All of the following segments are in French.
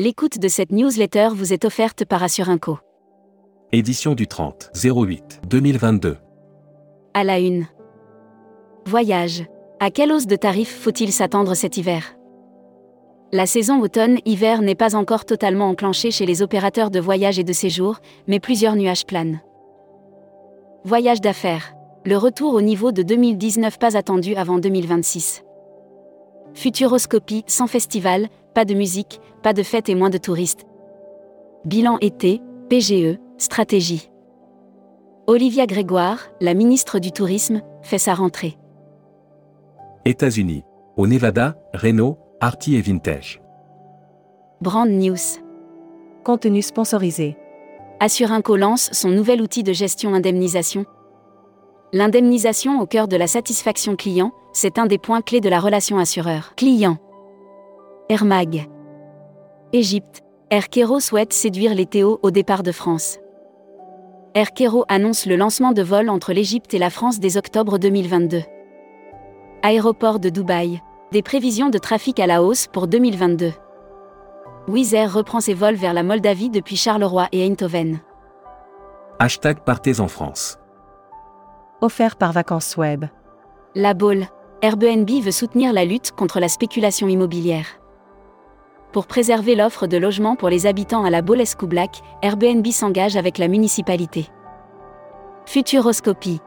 L'écoute de cette newsletter vous est offerte par Assurinco. Édition du 30 08 2022. À la une. Voyage. À quelle hausse de tarifs faut-il s'attendre cet hiver? La saison automne-hiver n'est pas encore totalement enclenchée chez les opérateurs de voyage et de séjour, mais plusieurs nuages planent. Voyage d'affaires. Le retour au niveau de 2019 pas attendu avant 2026. Futuroscopie sans festival, pas de musique, pas de fête et moins de touristes. Bilan été, PGE, stratégie. Olivia Grégoire, la ministre du Tourisme, fait sa rentrée. États-Unis. Au Nevada, Renault, Arty et Vintage. Brand News. Contenu sponsorisé. Assurinco lance son nouvel outil de gestion indemnisation. L'indemnisation au cœur de la satisfaction client, c'est un des points clés de la relation assureur-client. Air Mag. Égypte. Air Cairo souhaite séduire les Théo au départ de France. Air Cairo annonce le lancement de vols entre l'Égypte et la France dès octobre 2022. Aéroport de Dubaï. Des prévisions de trafic à la hausse pour 2022. Wizz Air reprend ses vols vers la Moldavie depuis Charleroi et Eindhoven. Hashtag Partez en France. Offert par Vacances Web. La Baule. Airbnb veut soutenir la lutte contre la spéculation immobilière. Pour préserver l'offre de logements pour les habitants à la Baule Escoublac, Airbnb s'engage avec la municipalité. Futuroscopie.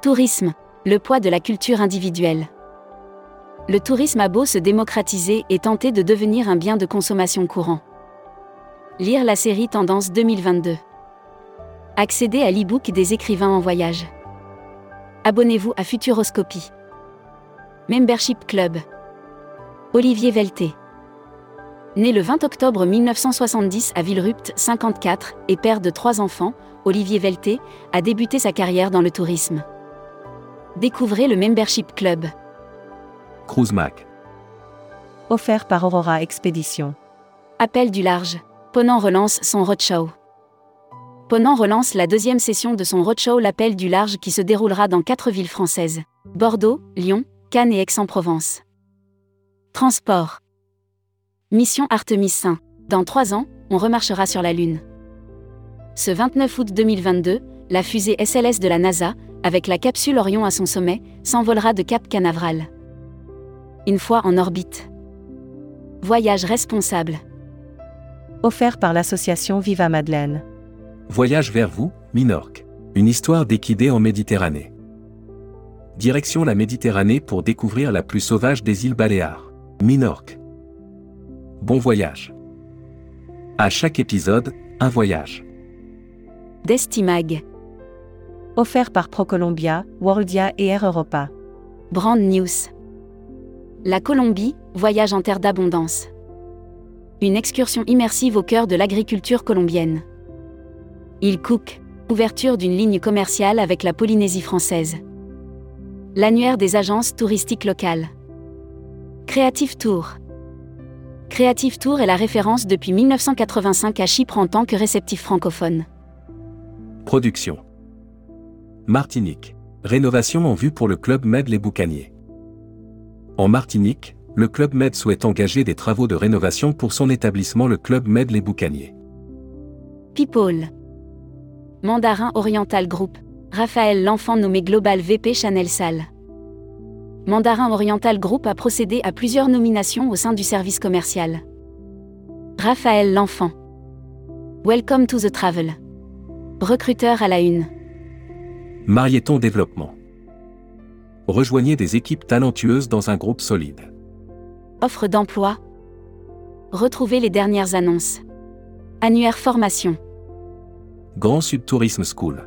Tourisme. Le poids de la culture individuelle. Le tourisme a beau se démocratiser et tenter de devenir un bien de consommation courant. Lire la série Tendance 2022. Accéder à l'e-book des écrivains en voyage. Abonnez-vous à Futuroscopie. Membership Club. Olivier Velté. Né le 20 octobre 1970 à Villerupt, 54, et père de trois enfants, Olivier Velté a débuté sa carrière dans le tourisme. Découvrez le Membership Club. Cruise Mac. Offert par Aurora Expédition. Appel du large. Ponant relance son roadshow. Ponant relance la deuxième session de son roadshow L'Appel du large qui se déroulera dans quatre villes françaises Bordeaux, Lyon, Cannes et Aix-en-Provence. Transport. Mission Artemis 5. Dans trois ans, on remarchera sur la Lune. Ce 29 août 2022, la fusée SLS de la NASA, avec la capsule Orion à son sommet, s'envolera de Cap Canaveral. Une fois en orbite. Voyage responsable. Offert par l'association Viva Madeleine. Voyage vers vous, Minorque. Une histoire d'équidés en Méditerranée. Direction la Méditerranée pour découvrir la plus sauvage des îles Baléares. Minorque. Bon voyage. À chaque épisode, un voyage. Destimag. Offert par ProColombia, Worldia et Air Europa. Brand News. La Colombie, voyage en terre d'abondance. Une excursion immersive au cœur de l'agriculture colombienne. Il Cook, ouverture d'une ligne commerciale avec la Polynésie française. L'annuaire des agences touristiques locales. Creative Tour. Creative Tour est la référence depuis 1985 à Chypre en tant que réceptif francophone. Production. Martinique. Rénovation en vue pour le Club Med Les Boucaniers. En Martinique, le Club Med souhaite engager des travaux de rénovation pour son établissement le Club Med Les Boucaniers. People. Mandarin Oriental Group. Raphaël L'Enfant nommé Global VP Chanel Salle. Mandarin Oriental Group a procédé à plusieurs nominations au sein du service commercial. Raphaël L'Enfant. Welcome to the Travel. Recruteur à la une. Marieton Développement. Rejoignez des équipes talentueuses dans un groupe solide. Offre d'emploi. Retrouvez les dernières annonces. Annuaire formation. Grand Sud Tourisme School.